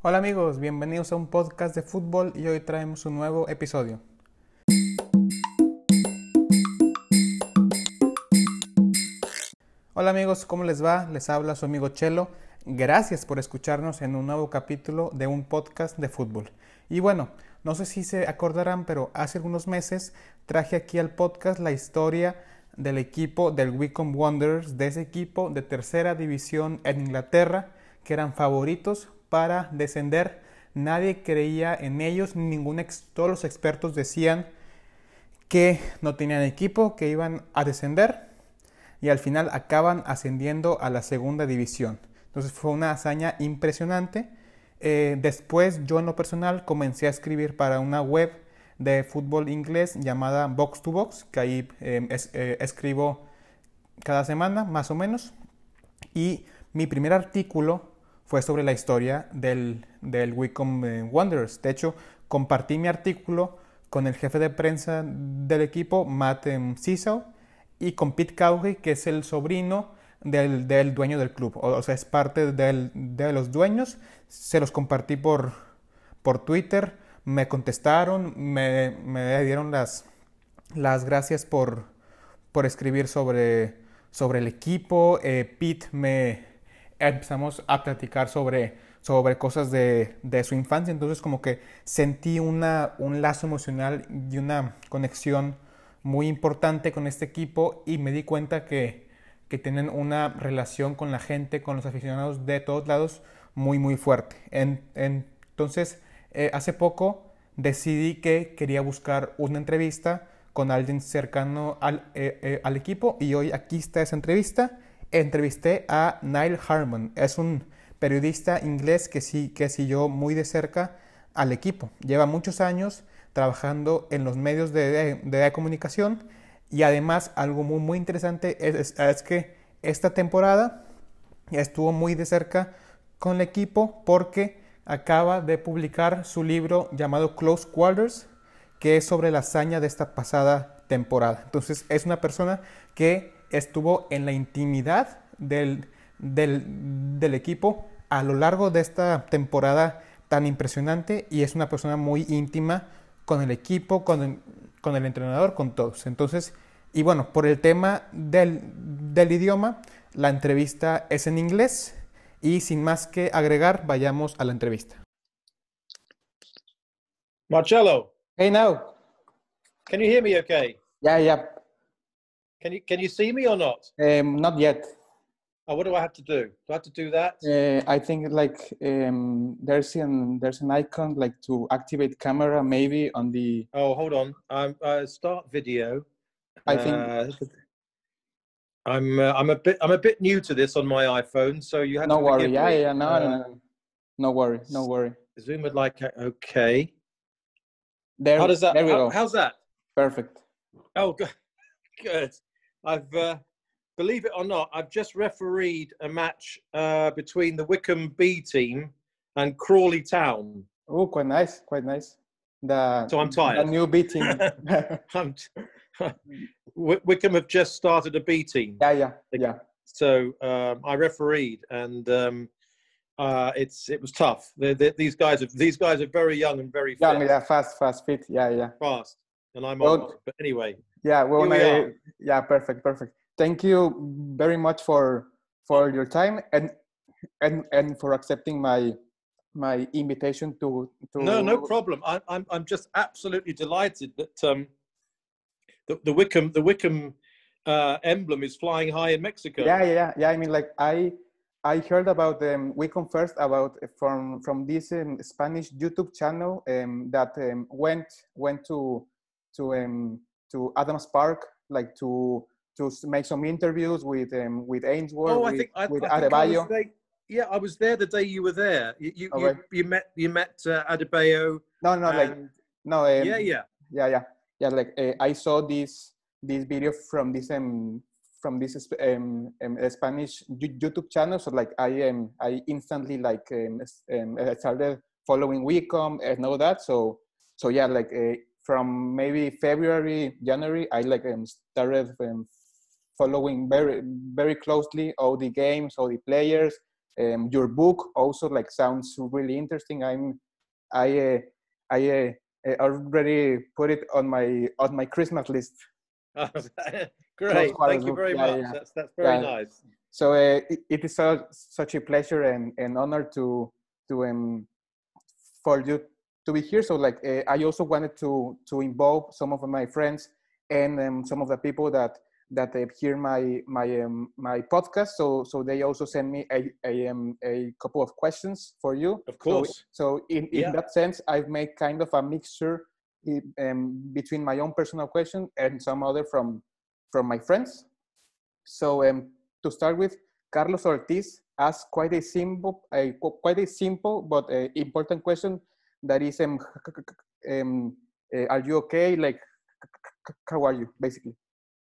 Hola amigos, bienvenidos a un podcast de fútbol y hoy traemos un nuevo episodio. Hola amigos, ¿cómo les va? Les habla su amigo Chelo. Gracias por escucharnos en un nuevo capítulo de un podcast de fútbol. Y bueno, no sé si se acordarán, pero hace algunos meses traje aquí al podcast la historia del equipo del Wycombe Wanderers, de ese equipo de tercera división en Inglaterra, que eran favoritos para descender. Nadie creía en ellos, ningún todos los expertos decían que no tenían equipo, que iban a descender y al final acaban ascendiendo a la segunda división. Entonces fue una hazaña impresionante. Eh, después yo en lo personal comencé a escribir para una web de fútbol inglés llamada Box to Box, que ahí em, eh, escribo cada semana más o menos. Y mi primer artículo fue sobre la historia del, del Wycombe Wanderers. De hecho, compartí mi artículo con el jefe de prensa del equipo, Matt Ciso, y con Pete Cowhey, que es el sobrino del, del dueño del club. O, sea, es parte del, de los dueños. Se los compartí por, por Twitter me contestaron, me, me dieron las, las gracias por, por escribir sobre, sobre el equipo. Eh, Pete me empezamos a platicar sobre, sobre cosas de, de, su infancia, entonces como que sentí una, un lazo emocional y una conexión muy importante con este equipo y me di cuenta que, que tienen una relación con la gente, con los aficionados de todos lados muy muy fuerte. En, entonces eh, hace poco decidí que quería buscar una entrevista con alguien cercano al, eh, eh, al, equipo y hoy aquí está esa entrevista. Entrevisté a Niall Harmon, es un periodista inglés que sí que siguió muy de cerca al equipo. Lleva muchos años trabajando en los medios de, comunicación y además algo muy, muy interesante es, es que esta temporada estuvo muy de cerca con el equipo porque acaba de publicar su libro llamado Close Quarters, que es sobre la hazaña de esta pasada temporada. Entonces es una persona que estuvo en la intimidad del, del, equipo a lo largo de esta temporada tan impresionante y es una persona muy íntima con el equipo, con el, con el entrenador, con todos. Entonces, y bueno, por el tema del, del idioma, la entrevista es en inglés, y sin más que agregar, vayamos a la entrevista. Marcello. Hey now. Can you hear me okay? Yeah, yeah. Can you can you see me or not? Um, not yet. Oh, what do I have to do? Do I have to do that? Uh, I think like um, there's an there's an icon like to activate camera maybe on the. Oh, hold on. I'm uh, start video. I think. Uh, I'm uh, I'm a bit I'm a bit new to this on my iPhone, so you have no to worry. Yeah, me. yeah, no, uh, no, no, no worry, no worry. Zoom would like okay. There, how does that? There we how, go. How's that? Perfect. Oh, good. Good. I've uh, believe it or not, I've just refereed a match uh, between the Wycombe B team and Crawley Town. Oh, quite nice, quite nice. The so I'm tired. The new B team. I'm, Wycombe have just started a B team. Yeah, yeah, yeah. So um, I refereed, and um, uh, it's it was tough. They're, they're, these guys are these guys are very young and very fit. young. Yeah, fast, fast, fit. Yeah, yeah. Fast, and I'm old. But anyway. Yeah, well, we I, yeah, perfect, perfect. Thank you very much for for your time and and and for accepting my my invitation to to. No, no problem. I, I'm I'm just absolutely delighted that um the, the Wycombe the Wycombe uh, emblem is flying high in Mexico. Yeah, yeah, yeah. I mean, like I I heard about um, Wycombe first about uh, from from this um, Spanish YouTube channel um, that um, went went to to um, to Adams Park like to to make some interviews with um, with Ainsworth, oh, with, I think, I, with I Adebayo. Think yeah, I was there the day you were there. You you, okay. you, you, met you met uh, Adebayo. No, no, like no. Um, yeah, yeah, yeah, yeah yeah like uh, i saw this this video from this um from this um, um, spanish youtube channel so like i um i instantly like um, um started following Wycombe and all that so so yeah like uh, from maybe february january i like um, started um, following very very closely all the games all the players Um, your book also like sounds really interesting. I'm I uh, I uh, already put it on my on my Christmas list. Great, thank you very yeah, much. Yeah. That's that's very yeah. nice. So uh, it, it is so, such a pleasure and, and honor to to um for you to be here. So like uh, I also wanted to to involve some of my friends and um, some of the people that that uh, hear my my um, my podcast. So so they also send me a a, um, a couple of questions for you. Of course. So, so in, in yeah. that sense, I've made kind of a mixture um, between my own personal question and some other from from my friends. So um, to start with, Carlos Ortiz asked quite a simple, a, quite a simple but important question. That is, um, um, uh, are you okay? Like, how are you, basically?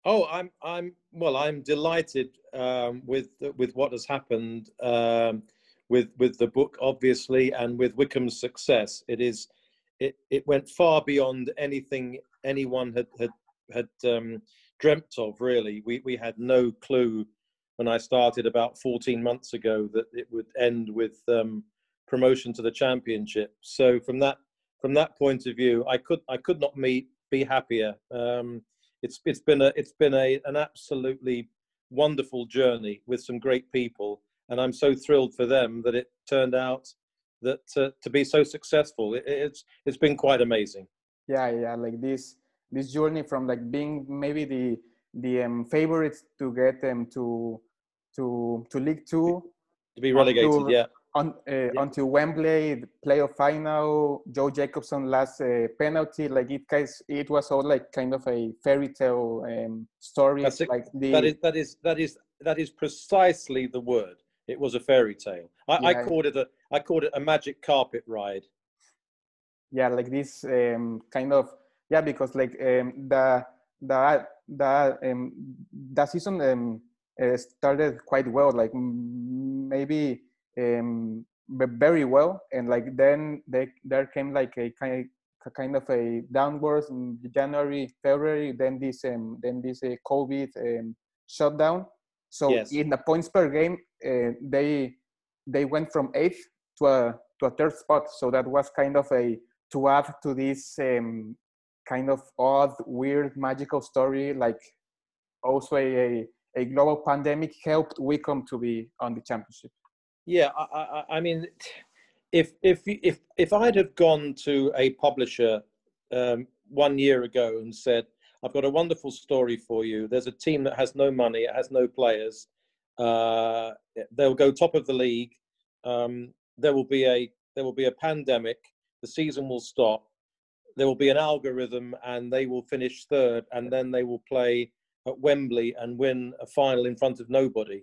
Oh, I'm I'm well. I'm delighted um, with with what has happened um, with with the book, obviously, and with Wycombe's success. It is it it went far beyond anything anyone had had had um, dreamt of. Really, we we had no clue when I started about 14 months ago that it would end with um, promotion to the championship. So from that from that point of view, I could I could not meet be happier. Um, it's it's been a it's been a an absolutely wonderful journey with some great people, and I'm so thrilled for them that it turned out that uh, to be so successful. It, it's it's been quite amazing. Yeah, yeah, like this this journey from like being maybe the the um, favorites to get them to to to League Two to be relegated. To, yeah, on, uh, yeah. until Wembley playoff final, Joe Jacobson last uh, penalty. Like it guys, it was all like kind of a fairy tale um, story. That's like the, that is that is that is that is precisely the word. It was a fairy tale. I, yeah. I called it a I called it a magic carpet ride. Yeah, like this um, kind of yeah, because like um, the the the um, the season um, uh, started quite well. Like maybe um, very well and like then they, there came like a kind of, kind of a downwards in January, February, then this um, then this uh, COVID um, shutdown. So yes. in the points per game, uh, they they went from eighth to a to a third spot. So that was kind of a to add to this um, kind of odd, weird, magical story. Like also a, a, global pandemic helped Wycombe to be on the championship. Yeah, I, I, I mean, if if if if I'd have gone to a publisher um, one year ago and said, "I've got a wonderful story for you. There's a team that has no money, it has no players. Uh, they'll go top of the league. Um, there will be a there will be a pandemic. The season will stop. There will be an algorithm, and they will finish third, and then they will play at Wembley and win a final in front of nobody."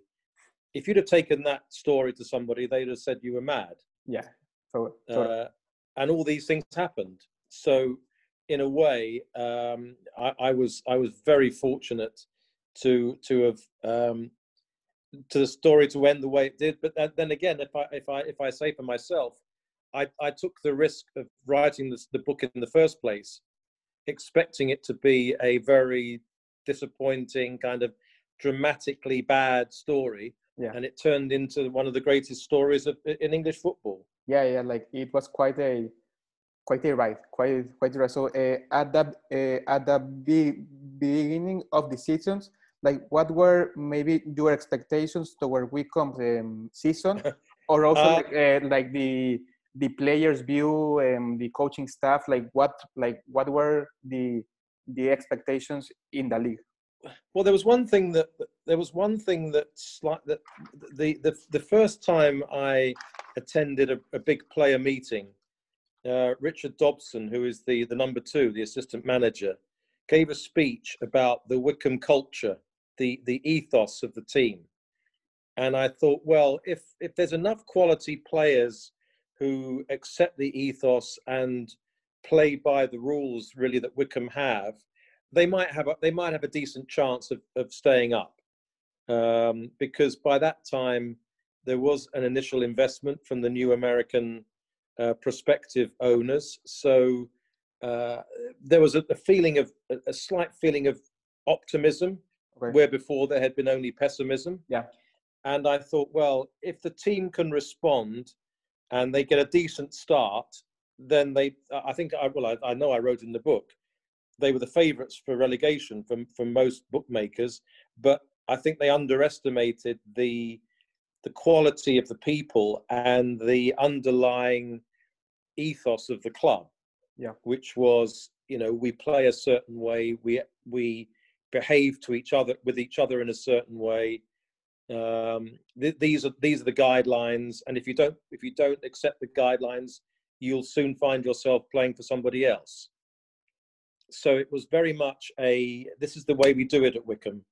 If you'd have taken that story to somebody, they'd have said you were mad. Yeah. So, uh, and all these things happened. So, in a way, um, I, I, was I was very fortunate to to have um, to the story to end the way it did. But then again, if I if I if I say for myself, I, I took the risk of writing this, the book in the first place, expecting it to be a very disappointing kind of dramatically bad story yeah. and it turned into one of the greatest stories of, in English football. Yeah, yeah, like it was quite a quite a ride, quite quite a ride. So uh, at the uh, at the be- beginning of the seasons, like what were maybe your expectations toward Wycombe's um, season, or also uh, like, uh, like the the players' view and the coaching staff, like what like what were the the expectations in the league? Well, there was one thing that there was one thing that like that the the the first time I attended a, a big player meeting, uh, Richard Dobson, who is the the number two, the assistant manager, gave a speech about the Wycombe culture, the the ethos of the team, and I thought, well, if if there's enough quality players who accept the ethos and play by the rules really that Wycombe have they might have a, they might have a decent chance of, of staying up um, because by that time there was an initial investment from the new American uh, prospective owners. So uh, there was a, a, feeling of a, slight feeling of optimism okay. where before there had been only pessimism. Yeah. and I thought, well, if the team can respond and they get a decent start, then they, I think, I, well, I, I know I wrote in the book, they were the favourites for relegation from from most bookmakers, but I think they underestimated the the quality of the people and the underlying ethos of the club. Yeah. Which was, you know, we play a certain way, we we behave to each other with each other in a certain way. Um, th- these are these are the guidelines, and if you don't if you don't accept the guidelines, you'll soon find yourself playing for somebody else. So it was very much a this is the way we do it at Wycombe.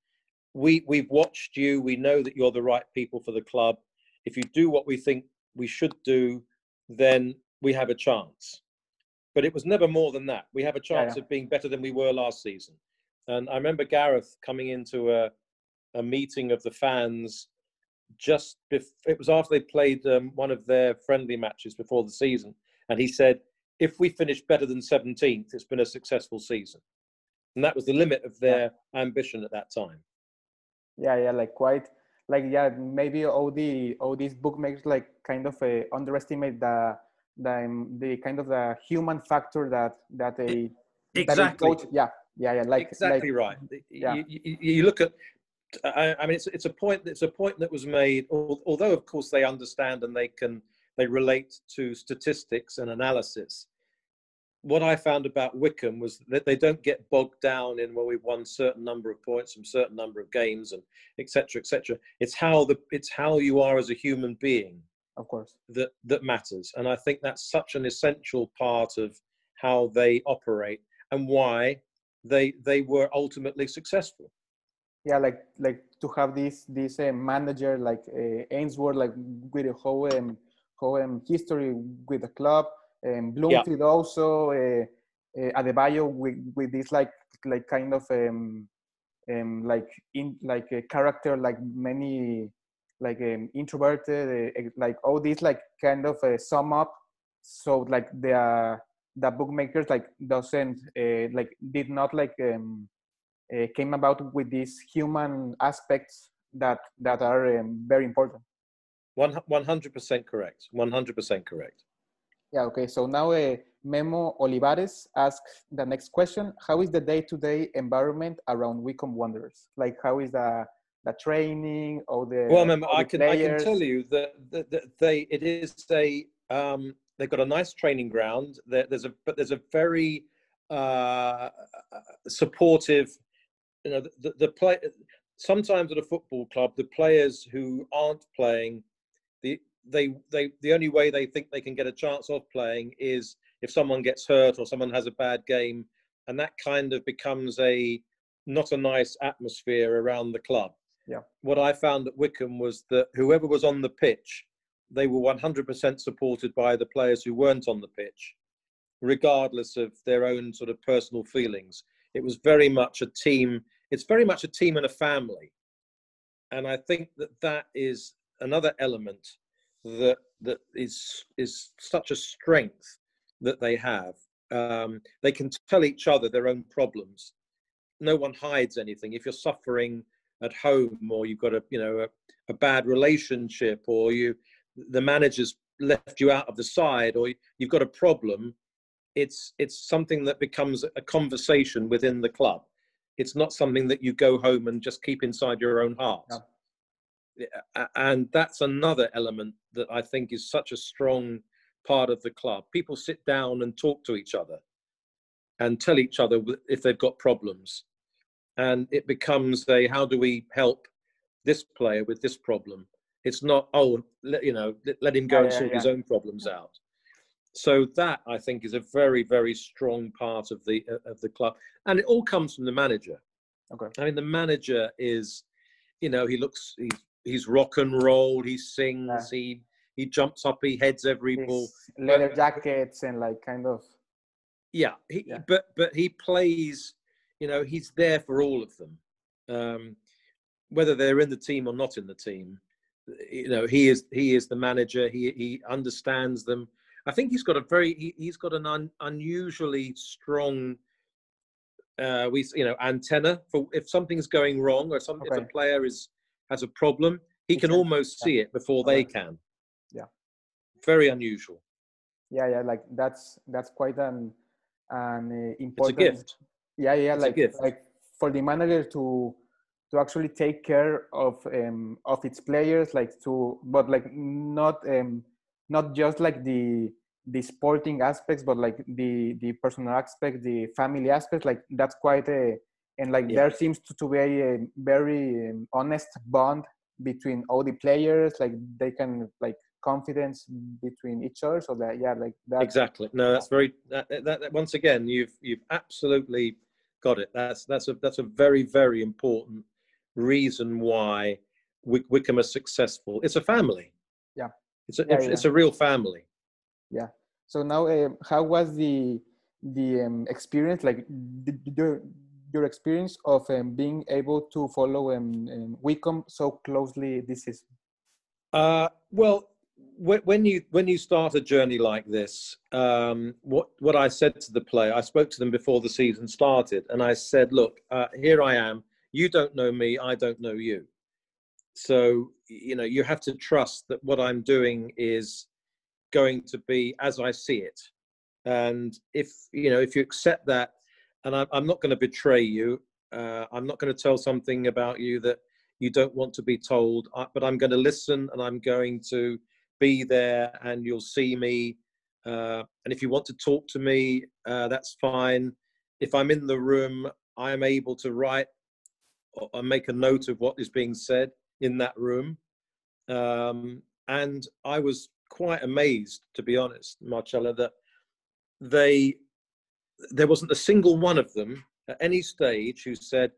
We we've watched you. We know that you're the right people for the club. If you do what we think we should do, then we have a chance. But it was never more than that. We have a chance yeah. of being better than we were last season. And I remember Gareth coming into a a meeting of the fans just bef- it was after they played um, one of their friendly matches before the season and he said if we finish better than 17th it's been a successful season and that was the limit of their yeah. ambition at that time yeah yeah like quite like yeah maybe all the all these bookmakers like kind of uh, underestimate the the the kind of the human factor that that a exactly that coach, yeah yeah yeah like exactly like, right yeah. You, you, you, look at I, I, mean it's it's a point it's a point that was made although of course they understand and they can they relate to statistics and analysis what I found about Wycombe was that they don't get bogged down in well we've won certain number of points from certain number of games and etc etc it's how the it's how you are as a human being of course. that that matters. And I think that's such an essential part of how they operate and why they they were ultimately successful. Yeah like like to have this this uh, manager like uh, Ainsworth like with a whole um, whole um, history with the club and Bloomfield yeah. also uh, uh, Adebayo with with this like like kind of um, um like in like a character like many like um, introverted uh, like all these like kind of uh, sum up so like the uh, the bookmakers like doesn't uh, like did not like um, uh, came about with these human aspects that that are um, very important. One hundred percent correct. One hundred percent correct. Yeah. Okay. So now, uh, Memo Olivares asks the next question: How is the day-to-day environment around Wycombe Wanderers? Like, how is the the training or the well, Memo, I can I can tell you that, that, that they it is a um, they've got a nice training ground. There, there's a but there's a very uh, supportive you know the, the play sometimes at a football club the players who aren't playing the they they the only way they think they can get a chance of playing is if someone gets hurt or someone has a bad game and that kind of becomes a not a nice atmosphere around the club. Yeah. What i found at Wycombe was that whoever was on the pitch they were 100% supported by the players who weren't on the pitch regardless of their own sort of personal feelings. It was very much a team it's very much a team and a family. And i think that that is another element that that is is such a strength that they have. Um, they can tell each other their own problems. No one hides anything. If you're suffering at home or you've got a you know a, a bad relationship or you the manager's left you out of the side or you've got a problem it's it's something that becomes a conversation within the club. It's not something that you go home and just keep inside your own heart. And that's another element that i think is such a strong part of the club. People sit down and talk to each other and tell each other if they've got problems. And it becomes a how do we help this player with this problem? It's not oh let, you know let, let him go yeah, and sort yeah, his own problems out. So that I think is a very very strong part of the uh, of the club, and it all comes from the manager. Okay. I mean, the manager is, you know, he looks he's he's rock and roll. He sings. Yeah. He he jumps up. He heads every His ball. Leather but, jackets and like kind of. Yeah, he, yeah. but but he plays. You know, he's there for all of them, um, whether they're in the team or not in the team. You know, he is he is the manager. He he understands them I think he's got a very he, has got an un, unusually strong uh, we you know antenna for if something's going wrong or some okay. if a player is has a problem, he can can- almost yeah. see it before they can. Yeah. Very unusual. yeah yeah like that's that's quite an an uh, It's a important gift. yeah yeah It's like like for the manager to to actually take care of um of its players like to but like not um not just like the the sporting aspects but like the the personal aspect the family aspect like that's quite a and like Yeah. there seems to, to be a very um, honest bond between all the players like they can like confidence between each other so that yeah like that Exactly. No, that's very. That, that, that, once again, you've you've absolutely got it. That's that's a that's a very very important reason why Wick, Wycombe is successful. It's a family. Yeah. It's a Yeah, it's, yeah. it's a real family. Yeah so now, um, how was the the um, experience? Like the- your experience of um, being able to follow um, um, Wycombe so closely this season? Uh, well, when, when you when you start a journey like this, um, what what I said to the player, I spoke to them before the season started, and I said, "Look, uh, here I am. You don't know me. I don't know you. So you know you have to trust that what I'm doing is going to be as I see it. And if you know if you accept that, and I'm, I'm not going to betray you, uh, I'm not going to tell something about you that you don't want to be told, uh, but I'm going to listen and I'm going to be there and you'll see me. Uh, and if you want to talk to me, uh, that's fine. If I'm in the room, I am able to write or make a note of what is being said in that room. Um, and I was quite amazed, to be honest, Marcella, that they there wasn't a single one of them at any stage who said,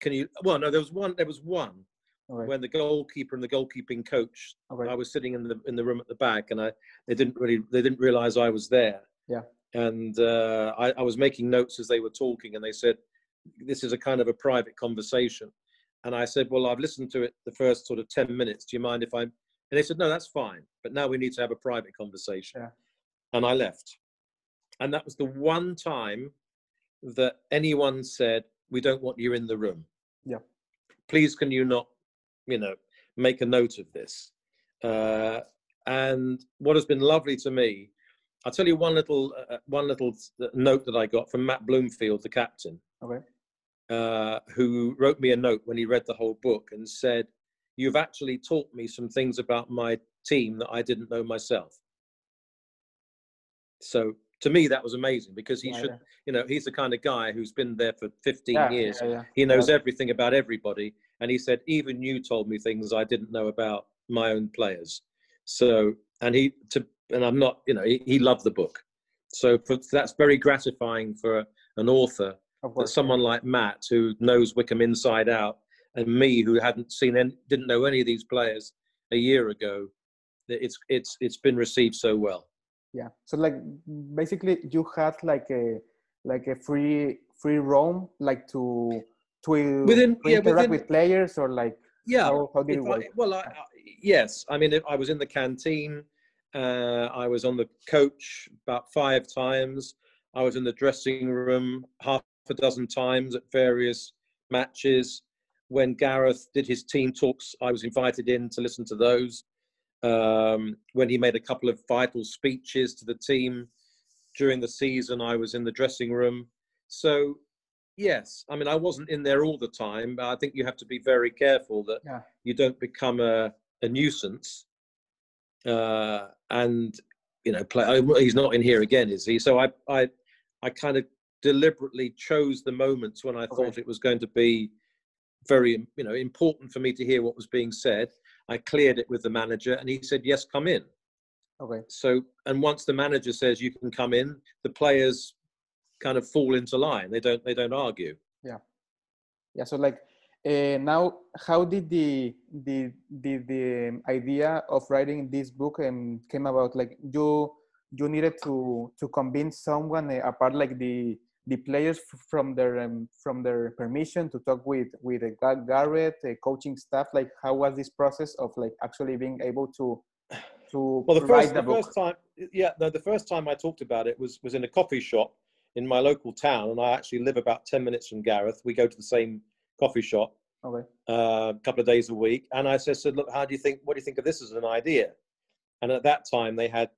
"Can you?" Well, no, there was one. There was one Okay. when the goalkeeper and the goalkeeping coach. okay. I was sitting in the in the room at the back, and I they didn't really they didn't realize I was there. Yeah. And uh, I, I was making notes as they were talking, and they said, "This is a kind of a private conversation." And I said, "Well, I've listened to it the first sort of ten minutes. Do you mind if I'm?" And they said, "No, that's fine. But now we need to have a private conversation." Yeah. And I left. And that was the one time that anyone said, "We don't want you in the room." Yeah. Please, can you not, you know, make a note of this? Uh, and what has been lovely to me, I'll tell you one little uh, one little note that I got from Matt Bloomfield, the captain, Okay. uh, who wrote me a note when he read the whole book and said, "You've actually taught me some things about my team that I didn't know myself." So to me, that was amazing because he Yeah, should, yeah. you know, he's the kind of guy who's been there for 15 Yeah, years. He knows everything about everybody. And he said, even you told me things I didn't know about my own players. So, and he, to, and I'm not, you know, he, he loved the book. So for, that's very gratifying for an author that someone like Matt, who knows Wycombe inside out, and me, who hadn't seen any, didn't know any of these players a year ago, that it's, it's, it's been received so well. Yeah so like basically you had like a like a free free roam like to to, Within, to yeah, interact within, with players or like yeah. how, how did it I, well, I, I, yes. I mean, I was in the canteen. Uh, I was on the coach about five times. I was in the dressing room half a dozen times at various matches. When Gareth did his team talks, I was invited in to listen to those. Um, when he made a couple of vital speeches to the team during the season, I was in the dressing room. So, yes, I mean, I wasn't in there all the time, but I think you have to be very careful that Yeah. you don't become a, a nuisance. Uh, and you know, play. oh, He's not in here again, is he? So I, I, I kind of deliberately chose the moments when I Okay. thought it was going to be very, you know, important for me to hear what was being said. I cleared it with the manager, and he said, "Yes, come in." okay So, and once the manager says you can come in, the players kind of fall into line. They don't, they don't argue. yeah Yeah. so like uh, now how did the the the, the um, idea of writing this book um, came about like you you needed to to convince someone uh, apart like the the players from their um, from their permission to talk with with uh, Ga- Gareth uh, coaching staff like how was this process of like actually being able to to Well, the first, the the first time, yeah, no, the first time I talked about it was was in a coffee shop in my local town, and I actually live about ten minutes from Gareth. We go to the same coffee shop, Okay. uh, a couple of days a week. And I said, said, look, how do you think? What do you think of this as an idea? And at that time, they had,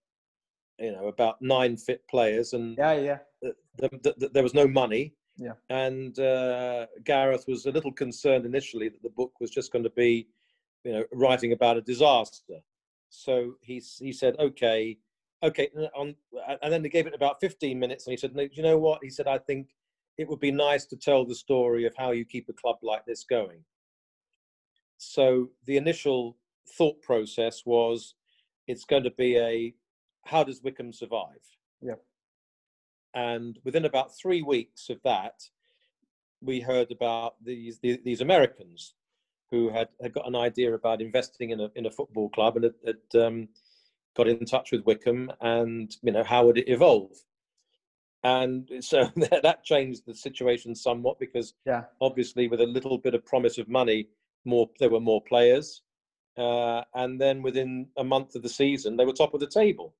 you know, about nine fit players, and Yeah, yeah. The, the, the, there was no money. Yeah. And uh, Gareth was a little concerned initially that the book was just going to be, you know, writing about a disaster. So he he said, okay, okay. and On, and then they gave it about 15 minutes, and he said, no, you know what? He said, I think it would be nice to tell the story of how you keep a club like this going. So the initial thought process was, it's going to be a, how does Wycombe survive? Yeah. And within about three weeks of that, we heard about these these, these Americans who had, had got an idea about investing in a in a football club and had, had um, got in touch with Wycombe and you know how would it evolve. And so that changed the situation somewhat because Yeah. obviously with a little bit of promise of money, more there were more players, uh, and then within a month of the season they were top of the table.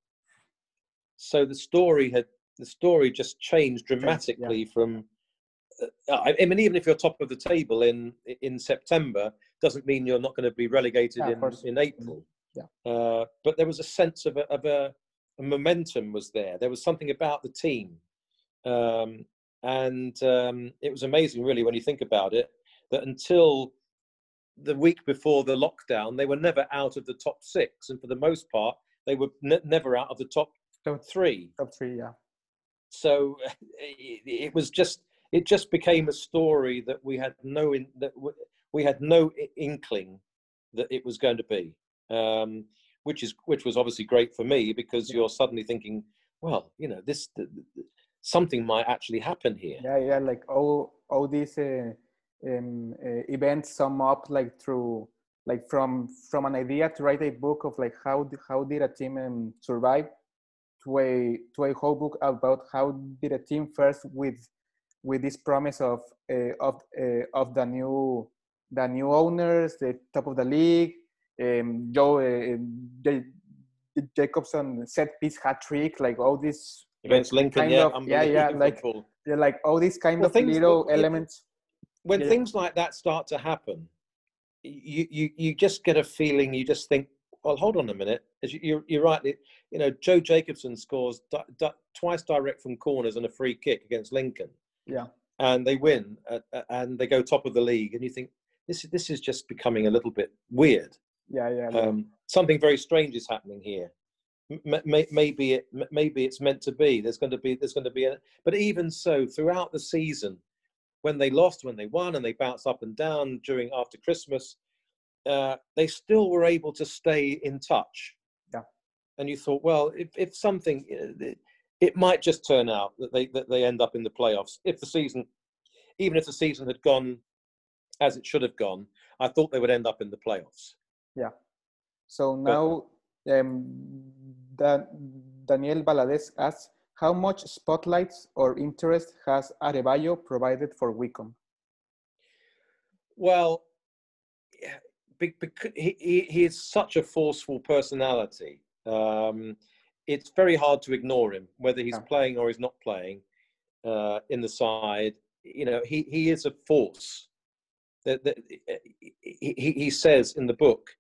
So the story had the story just changed dramatically from. Uh, I, I mean, even if you're top of the table in in September, doesn't mean you're not going to be relegated Yeah, in in April. Yeah. Uh, but there was a sense of a, of a, a momentum was there. There was something about the team, um, and um, it was amazing, really, when you think about it, that until the week before the lockdown, they were never out of the top six, and for the most part, they were ne- never out of the top Top, three. top three, yeah. So it, it was just it just became a story that we had no in, that we had no inkling that it was going to be, um, which is which was obviously great for me because you're suddenly thinking, well, you know, this th- th- something might actually happen here. Yeah, yeah. Like all all these uh, um, uh, events sum up like through like from from an idea to write a book of like how how did a team um, survive to a to a whole book about how did a team first with with this promise of uh, of uh, of the new the new owners, the top of the league, um, Joe uh, J- Jacobson set piece hat trick, like all these Against Lincoln, kind yeah, of- yeah, yeah, like- yeah, like all these kind Well, of things- little well, elements. when Yeah. things like that start to happen, you you you just get a feeling. You just think, well, hold on a minute. As you, you're you're right. it- You know, Joe Jacobson scores di- di- twice direct from corners and a free kick against Lincoln, Yeah, and they win, uh, uh, and they go top of the league. And you think this is this is just becoming a little bit weird. yeah, yeah. like- Um, something very strange is happening here. M- may, maybe it m- maybe it's meant to be. There's going to be there's going to be a, but even so, throughout the season, when they lost, when they won, and they bounced up and down during after Christmas, uh, they still were able to stay in touch. Yeah. And you thought, well, if if something, uh, it, it might just turn out that they that they end up in the playoffs. If the season, even if the season had gone as it should have gone, I thought they would end up in the playoffs. Yeah. So now, um, Dan- Daniel Valadez asks, how much spotlights or interest has Arevallo provided for Wycombe? Well, because he, he, is such a forceful personality. Um, it's very hard to ignore him, whether he's playing or he's not playing uh, in the side. You know, he, he is a force. That, that he, he he says in the book,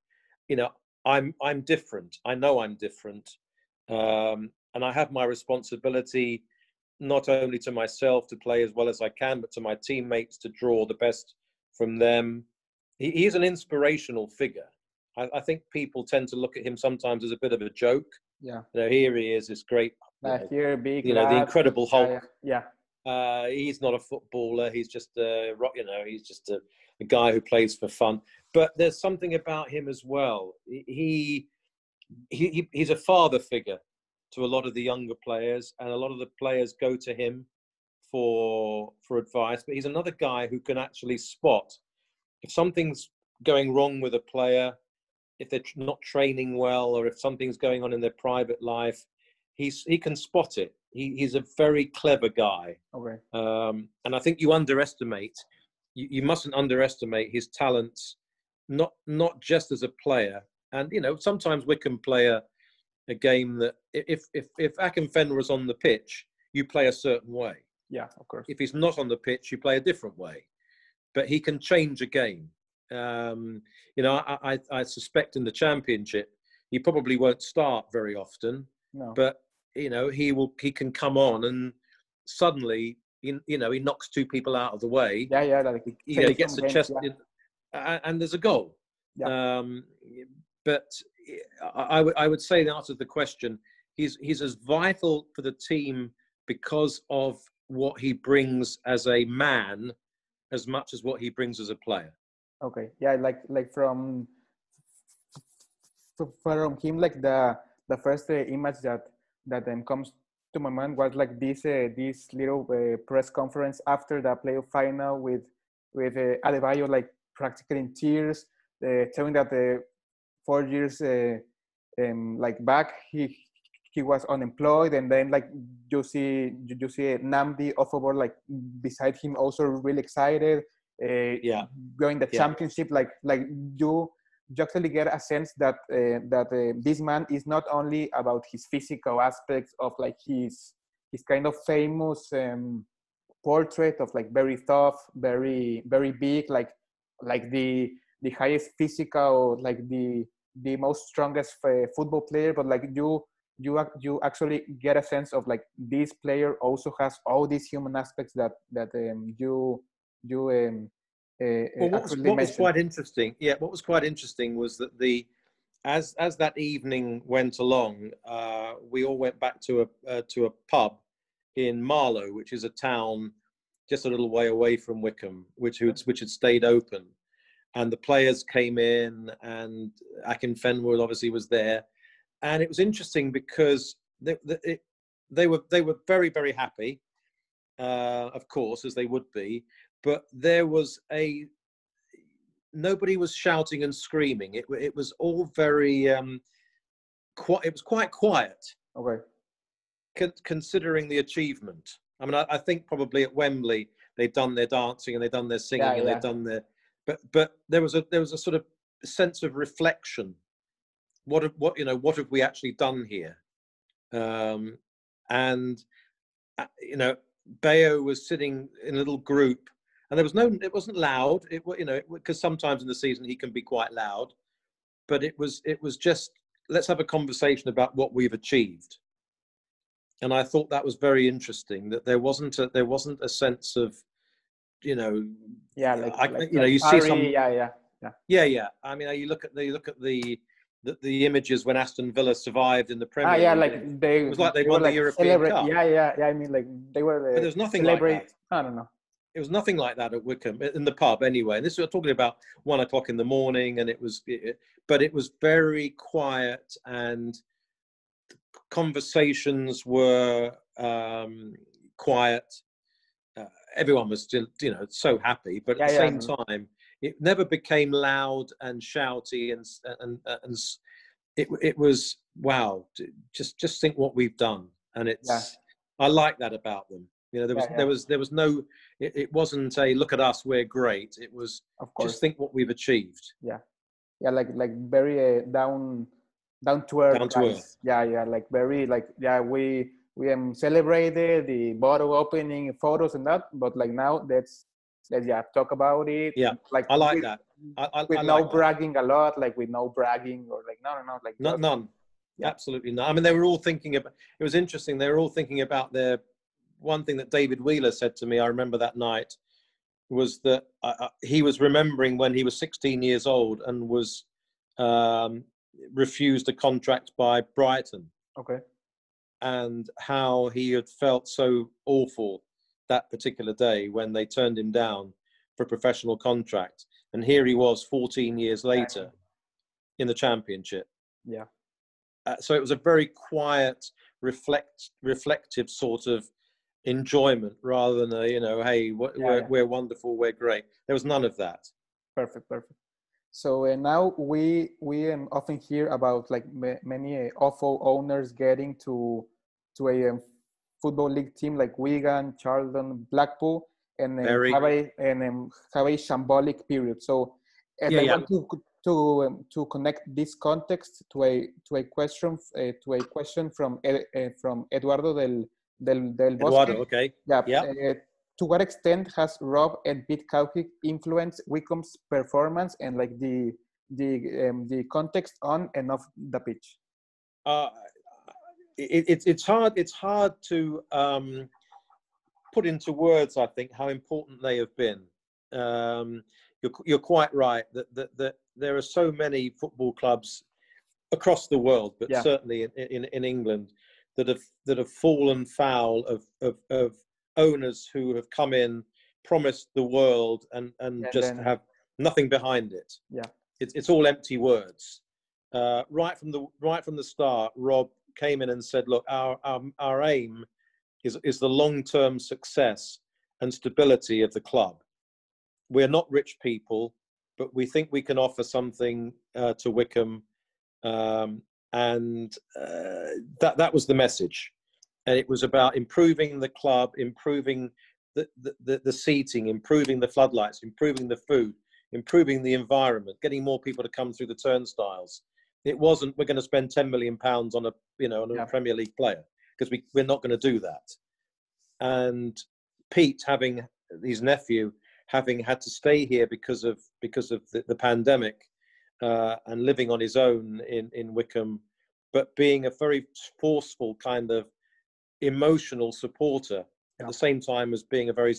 you know, I'm I'm different. I know I'm different, um, and I have my responsibility not only to myself to play as well as I can, but to my teammates to draw the best from them. He, he's an inspirational figure. I, I think people tend to look at him sometimes as a bit of a joke. Yeah, You know, here he is, this great, you uh, know, here, big, you know, the Incredible Hulk. Yeah, Uh, he's not a footballer. He's just a, you know, he's just a, a guy who plays for fun. But there's something about him as well. He, he, he he's a father figure to a lot of the younger players, and a lot of the players go to him for for advice. But he's another guy who can actually spot if something's going wrong with a player, if they're not training well, or if something's going on in their private life. He's he can spot it. He, he's a very clever guy. okay, Um, and I think you underestimate, you, you mustn't underestimate his talents, not not just as a player. And you know, sometimes we can play a, a game that if if if Akinfenwa is on the pitch, you play a certain way. yeah, of course. If he's not on the pitch, you play a different way. But he can change a game. Um, you know, I, I, I suspect in the championship he probably won't start very often, No. but you know he will he can come on and suddenly you, you know he knocks two people out of the way. yeah, yeah. Like He, you know, he gets games, chest yeah. in, and, there's a goal. Yeah. Um, but I, I would I would say the answer to the question he's he's as vital for the team because of what he brings as a man as much as what he brings as a player. Okay, yeah, like like from from him, like the the first uh, image that that then comes to my mind was like this uh, this little uh, press conference after the playoff final with with uh, Adebayo like practically in tears, uh, telling that the four years uh, um, like back he he was unemployed and then like you see you, you see Nnamdi Ofoborh like beside him also really excited uh, Yeah. going the Yeah. championship like like you you actually get a sense that uh, that uh, this man is not only about his physical aspects of like his his kind of famous um, portrait of like very tough very very big like like the the highest physical like the the most strongest football player but like you you you actually get a sense of like this player also has all these human aspects that that um, you you um, uh, Well, uh, what was, what was quite interesting, yeah, what was quite interesting was that the as as that evening went along, uh, we all went back to a uh, to a pub in Marlow, which is a town just a little way away from Wycombe, which which had stayed open, and the players came in, and Akinfenwa obviously was there, and it was interesting because they, they, it, they were they were very very happy, uh, of course, as they would be, but there was a nobody was shouting and screaming. It it was all very um, quite. It was quite quiet, okay con- considering the achievement. I mean, I, I think probably at Wembley they've done their dancing and they've done their singing Yeah, and yeah. they've done their, but but there was a there was a sort of sense of reflection. What have, what you know? What have we actually done here? Um, and uh, you know, Bayo was sitting in a little group, and there was no. It wasn't loud. It you know because sometimes in the season he can be quite loud, but it was it was just let's have a conversation about what we've achieved. And I thought that was very interesting that there wasn't a there wasn't a sense of, you know, yeah like, I- like you know, like you see some- Harry, yeah yeah yeah, yeah. I mean, you look at the you look at the the, the images when Aston Villa survived in the Premier. ah yeah like they it was like they were, won the European celebrate- Cup. yeah yeah yeah i mean like they were but the there's nothing like that. i don't know it was nothing like that at Wycombe in the pub anyway. And this we're talking about one o'clock in the morning, and it was, it, but it was very quiet, and conversations were um, quiet. Uh, everyone was still, you know, so happy, but at the Yeah, yeah. same time, it never became loud and shouty, and and and, it it was wow. Just just think what we've done, and it's. I like that about them. You know, there was Yeah, yeah. there was there was no. It, it wasn't a look at us, we're great. It was of course just think what we've achieved. yeah yeah, like like very uh, down down to earth Down to guys. earth. yeah yeah like very like yeah we we um, celebrated the bottle opening photos and that but like now let's let's yeah talk about it Yeah, like I like with, that. I, I, with I no like that. bragging a lot like with no bragging or like no no no like No, none. Yeah. Absolutely none. I mean, they were all thinking about. It was interesting. They were all thinking about their. One thing that David Wheeler said to me, I remember that night, was that uh, uh, he was remembering when he was 16 years old and was um, refused a contract by Brighton, okay and how he had felt so awful that particular day when they turned him down for a professional contract, and here he was 14 years later in the championship. Yeah. Uh, so it was a very quiet reflect reflective sort of enjoyment rather than a you know hey Yeah, we're, yeah. we're wonderful we're great. There was none of that. Perfect perfect. So uh, now we we um, often hear about like ma- many uh, awful owners getting to to a um, football league team like Wigan, Charlton, Blackpool, and um, Very. have a and um, have a shambolic period. So, and Yeah, I yeah. want to to um, to connect this context to a to a question uh, to a question from uh, from Eduardo del del del Bosque. Eduardo okay Yeah. Yeah. uh, to what extent has Rob and Pete influenced Wycombe's performance and like the the um, the context on and off the pitch? Uh, it, it, it's hard. It's hard to um, put into words. I think how important they have been. Um, you're, you're quite right that, that that there are so many football clubs across the world, but Yeah. certainly in, in, in England, that have that have fallen foul of, of, of owners who have come in, promised the world, and, and And just then- have nothing behind it. Yeah. it's it's all empty words. Uh, right from the right from the start, Rob came in and said, "Look, our our, our aim is is the long term success and stability of the club. We're not rich people, but we think we can offer something uh, to Wycombe." Um, and uh, that that was the message, and it was about improving the club, improving the, the, the seating, improving the floodlights, improving the food, improving the environment, getting more people to come through the turnstiles. It wasn't we're going to spend 10 million pounds on a you know on a Yeah. Premier League player because we we're not going to do that. And Pete, having his nephew, having had to stay here because of because of the, the pandemic uh, and living on his own in in Wycombe, but being a very forceful kind of emotional supporter at the same time as being a very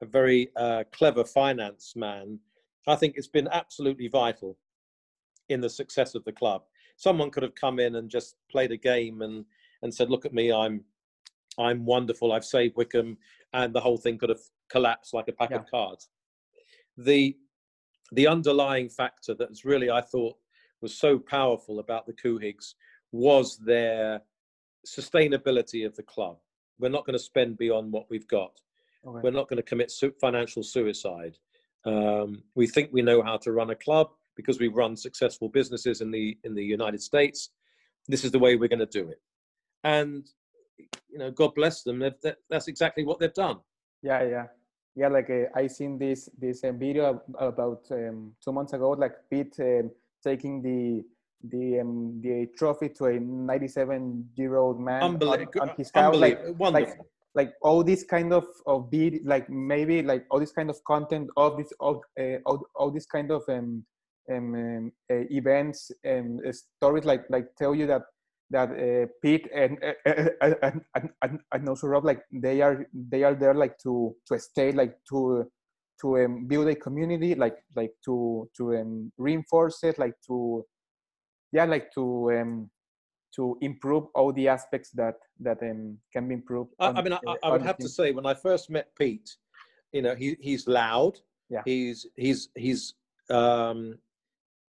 a very uh, clever finance man. I think it's been absolutely vital in the success of the club. Someone could have come in and just played a game and and said, "Look at me, I'm I'm wonderful. I've saved Wycombe," and the whole thing could have collapsed like a pack Yeah. of cards. The the underlying factor that's really I thought was so powerful about the Couhigs was their sustainability of the club. We're not going to spend beyond what we've got Okay. we're not going to commit financial suicide. Um, we think we know how to run a club because we've run successful businesses in the in the United States. This is the way we're going to do it, and you know, God bless them. That, that's exactly what they've done. Yeah, yeah, yeah. Like uh, I seen this this um, video about um, two months ago. Like Pete um, taking the the um, the trophy to a 97 year old man on, Unbelievable, on his couch. Like wonderful. like all this kind of of vid like maybe like all this kind of content of this of uh, all, all this kind of um, um, um uh, events and uh, stories like like tell you that that uh, Pete and, uh, and and and and also Rob like they are they are there like to to stay like to to um, build a community like like to to um, reinforce it like to yeah like to um to improve all the aspects that that um, can be improved I, on, I mean, I, uh, I would have to say when I first met Pete, you know, he he's loud. Yeah. He's he's he's um,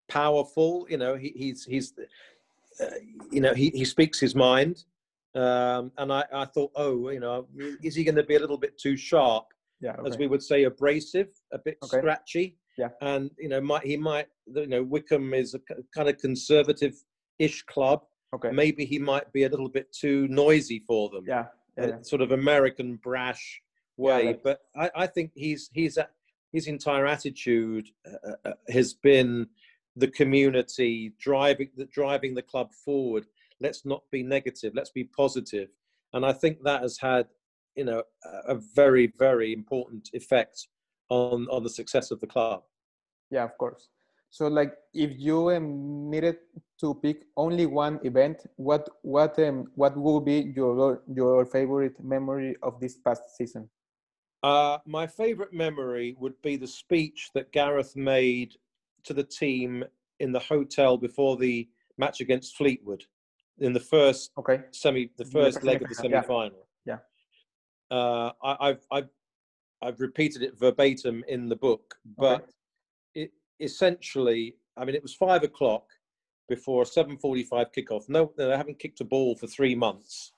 powerful. You know, he, he's he's uh, you know he, he speaks his mind. Um, and I, I thought, oh, you know, is he going to be a little bit too sharp, yeah as we would say, abrasive, a bit Okay. scratchy? Yeah. And you know, might he might, you know, Wycombe is a kind of conservative-ish club. okay Maybe he might be a little bit too noisy for them yeah yeah, yeah. sort of American brash way. like- but I, I think he's he's a- his entire attitude uh, uh, has been the community driving the driving the club forward. Let's not be negative. Let's be positive. And I think that has had you know a very very important effect on on the success of the club. yeah of course so like if you um, needed to pick only one event what what um, what would be your your favorite memory of this past season Uh, my favourite memory would be the speech that Gareth made to the team in the hotel before the match against Fleetwood in the first okay semi, the first leg of the semi- yeah. semi-final. Yeah. Uh, I, I've, I've, I've repeated it verbatim in the book, but it essentially, I mean, it was five o'clock before a 7:45 kickoff. No, they haven't kicked a ball for three months,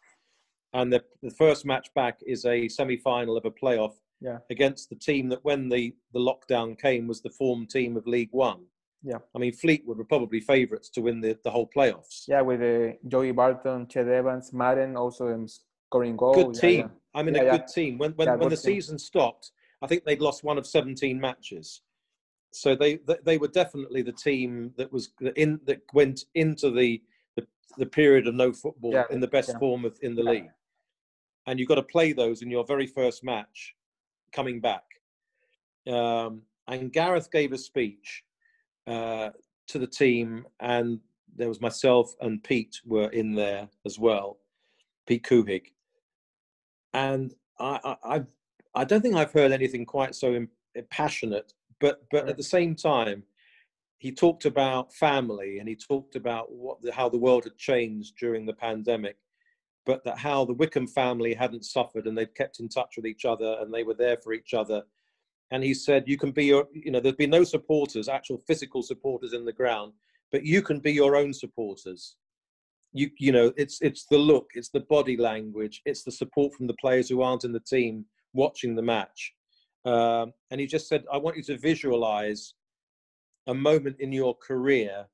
and the, the first match back is a semi-final of a playoff Yeah. against the team that, when the the lockdown came, was the form team of League One. Yeah. I mean, Fleetwood were probably favourites to win the, the whole playoffs. yeah with uh, Joey Barton Ched Evans Madden also um, scoring goal good team. yeah. I mean, Yeah, a yeah. good team. When when, Yeah, when the team. season stopped, I think they'd lost one of 17 matches. So they they, they were definitely the team that was in that went into the the, the period of no football Yeah, in the best yeah. form of in the Yeah. league. And you've got to play those in your very first match coming back. Um, and Gareth gave a speech uh, to the team, and there was myself and Pete were in there as well, Pete Couhig. And I, I, I don't think I've heard anything quite so passionate, but but at the same time, he talked about family and he talked about what the, how the world had changed during the pandemic, but that how the Wycombe family hadn't suffered and they'd kept in touch with each other and they were there for each other. And he said, "You can be your, you know, there's been no supporters, actual physical supporters in the ground, but you can be your own supporters. You, you know, it's it's the look, it's the body language, it's the support from the players who aren't in the team watching the match." Um, and he just said, "I want you to visualize." a moment in your career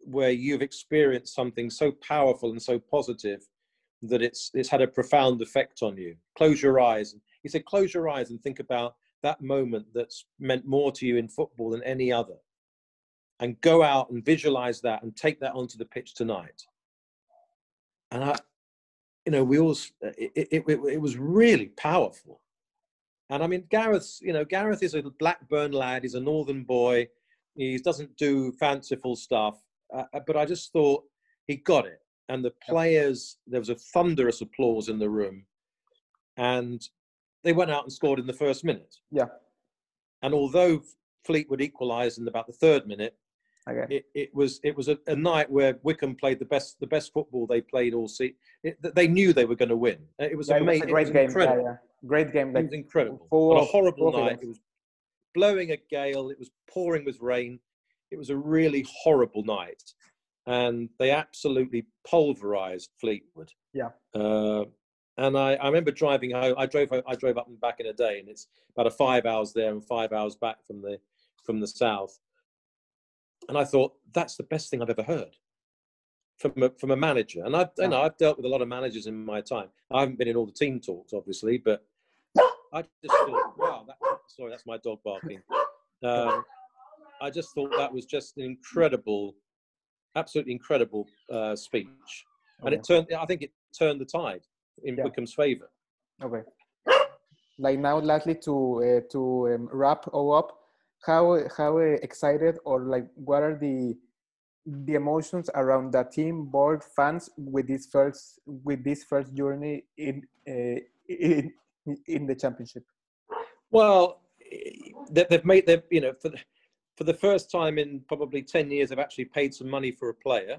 where you've experienced something so powerful and so positive that it's it's had a profound effect on you. Close your eyes. He said close your eyes and think about that moment that's meant more to you in football than any other. And go out and visualize that and take that onto the pitch tonight. And i you know we all it, it, it, it was really powerful. And i mean gareth's you know gareth is a blackburn lad. He's a northern boy. He doesn't do fanciful stuff, uh, uh, but I just thought he got it. And the players, there was a thunderous applause in the room, and they went out and scored in the first minute. Yeah. And although Fleetwood equalised in about the third minute, okay. it, it was it was a, a, night where Wycombe played the best the best football they played all season. They knew they were going to win. It was, yeah, amazing. It was a great game. Yeah, yeah. Great game. Like, it was incredible. Full, a horrible night. It was blowing a gale. It was pouring with rain. It was a really horrible night, and they absolutely pulverized Fleetwood. Yeah. Uh, and I, I remember driving home. I drove I drove up and back in a day, and it's about a five hours there and five hours back from the from the south. And I thought that's the best thing I've ever heard from a, from a manager. And I've you know I've dealt with a lot of managers in my time. I haven't been in all the team talks, obviously, but I just thought, wow, that, sorry, that's my dog barking. Um, I just thought that was just an incredible, absolutely incredible uh, speech, and it turned. I think it turned the tide in yeah. Wycombe's favour. Okay. Like now, lastly, to uh, to um, wrap all up, how how excited or like what are the the emotions around the team, board, fans with this first with this first journey in uh, in in the championship? Well, they've made them, you know, for the, for the first time in probably 10 years, they've actually paid some money for a player.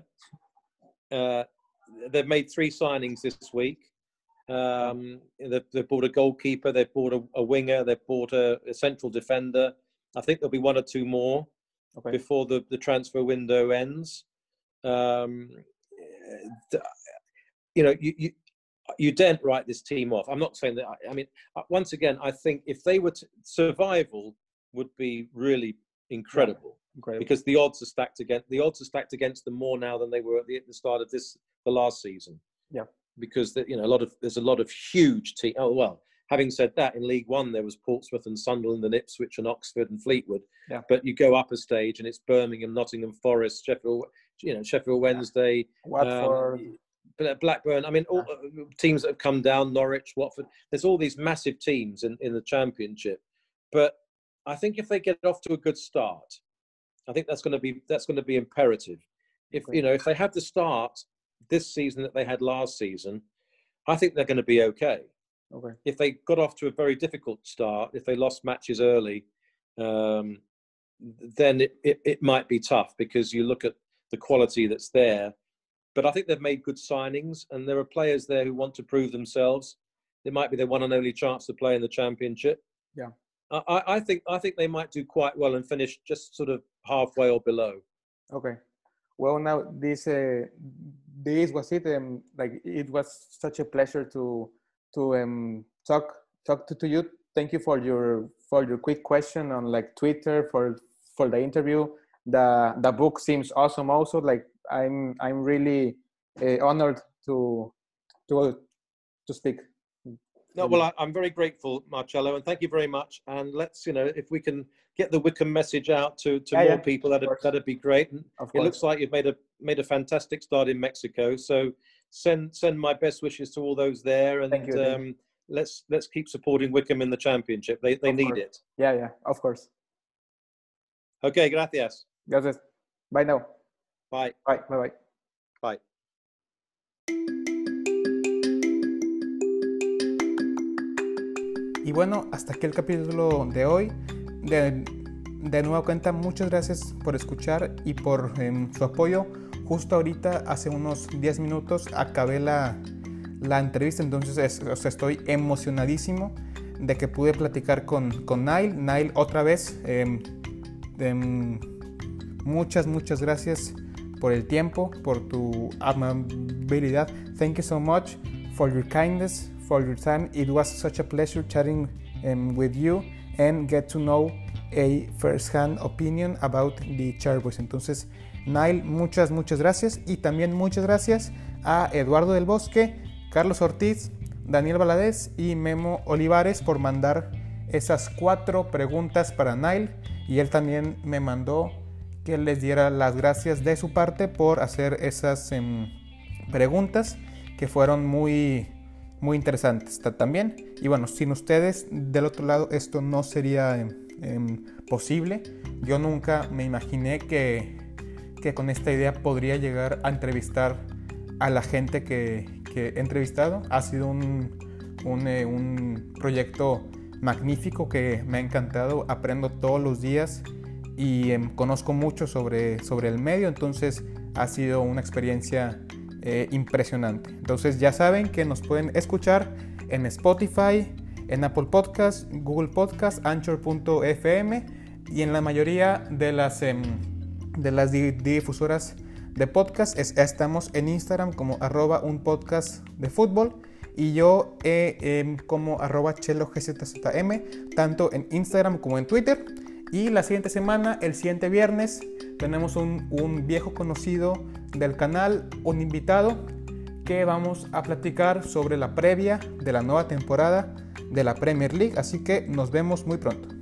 Uh, they've made three signings this week. Um, they've, they've, bought a goalkeeper, they've bought a, a winger, they've bought a, a, central defender. I think there'll be one or two more okay. before the, the transfer window ends. Um, you know, you, you, you daren't write this team off. I'm not saying that. I, I mean, uh, once again, I think if they were to, survival would be really incredible, yeah, because the odds are stacked against the odds are stacked against them more now than they were at the, at the start of this the last season. Yeah, because the, you know a lot of there's a lot of huge team. Oh well, having said that, in League One there was Portsmouth and Sunderland and Ipswich and Oxford and Fleetwood. Yeah. But you go up a stage and it's Birmingham, Nottingham Forest, Sheffield, you know Sheffield Wednesday, Watford. Um, Blackburn. I mean, all uh, teams that have come down, Norwich, Watford. There's all these massive teams in, in the championship, but I think if they get off to a good start, I think that's going to be that's going to be imperative. If you know if they have the start this season that they had last season, I think they're going to be okay. Okay. If they got off to a very difficult start, if they lost matches early, um, then it, it, it might be tough because you look at the quality that's there but I think they've made good signings, and there are players there who want to prove themselves. It might be their one and only chance to play in the championship. Yeah, I, I think I think they might do quite well and finish just sort of halfway or below. Okay, well now this uh, this was it. Um, like it was such a pleasure to to um, talk talk to, to you. Thank you for your for your quick question on like Twitter for for the interview. The the book seems awesome. Also, like I'm I'm really uh, honored to to to speak. No, well, I, am very grateful, Marcello, and thank you very much. And let's, you know, if we can get the Wycombe message out to, to yeah, more yeah, people, that'd, that'd be great. And it looks like you've made a made a fantastic start in Mexico. So send send my best wishes to all those there, and thank you, um, let's let's keep supporting Wycombe in the championship. They they Of need course. it. Yeah, yeah, of course. Okay, gracias. Gracias. Bye now. Bye. Bye, bye, bye. Bye. Y bueno, hasta aquí el capítulo de hoy. De, de nueva cuenta, muchas gracias por escuchar y por em, su apoyo. Justo ahorita, hace unos 10 minutos, acabé la, la entrevista, entonces estoy emocionadísimo de que pude platicar con, con Nile. Nile, otra vez, em, em, muchas, muchas gracias por el tiempo, por tu amabilidad. Thank you so much for your kindness, for your time. It was such a pleasure chatting um, with you and get to know a first-hand opinion about the Chairboys. Entonces, Nile, muchas, muchas gracias. Y también muchas gracias a Eduardo del Bosque, Carlos Ortiz, Daniel Valadez y Memo Olivares por mandar esas cuatro preguntas para Nile. Y él también me mandó que les diera las gracias de su parte por hacer esas em, preguntas que fueron muy, muy interesantes ta- también. Y bueno, sin ustedes del otro lado esto no sería em, posible. Yo nunca me imaginé que, que con esta idea podría llegar a entrevistar a la gente que, que he entrevistado. Ha sido un, un, eh, proyecto magnífico que me ha encantado. Aprendo todos los días y em, conozco mucho sobre, sobre el medio, entonces ha sido una experiencia eh, impresionante. Entonces ya saben que nos pueden escuchar en Spotify, en Apple Podcast, Google Podcast, Anchor.fm y en la mayoría de las, em, de las di- difusoras de podcast es- estamos en Instagram como arroba un podcast de fútbol y yo eh, em, como arroba chelogzzm tanto en Instagram como en Twitter. Y la siguiente semana, el siguiente viernes, tenemos un, un viejo conocido del canal, un invitado que vamos a platicar sobre la previa de la nueva temporada de la Premier League. Así que nos vemos muy pronto.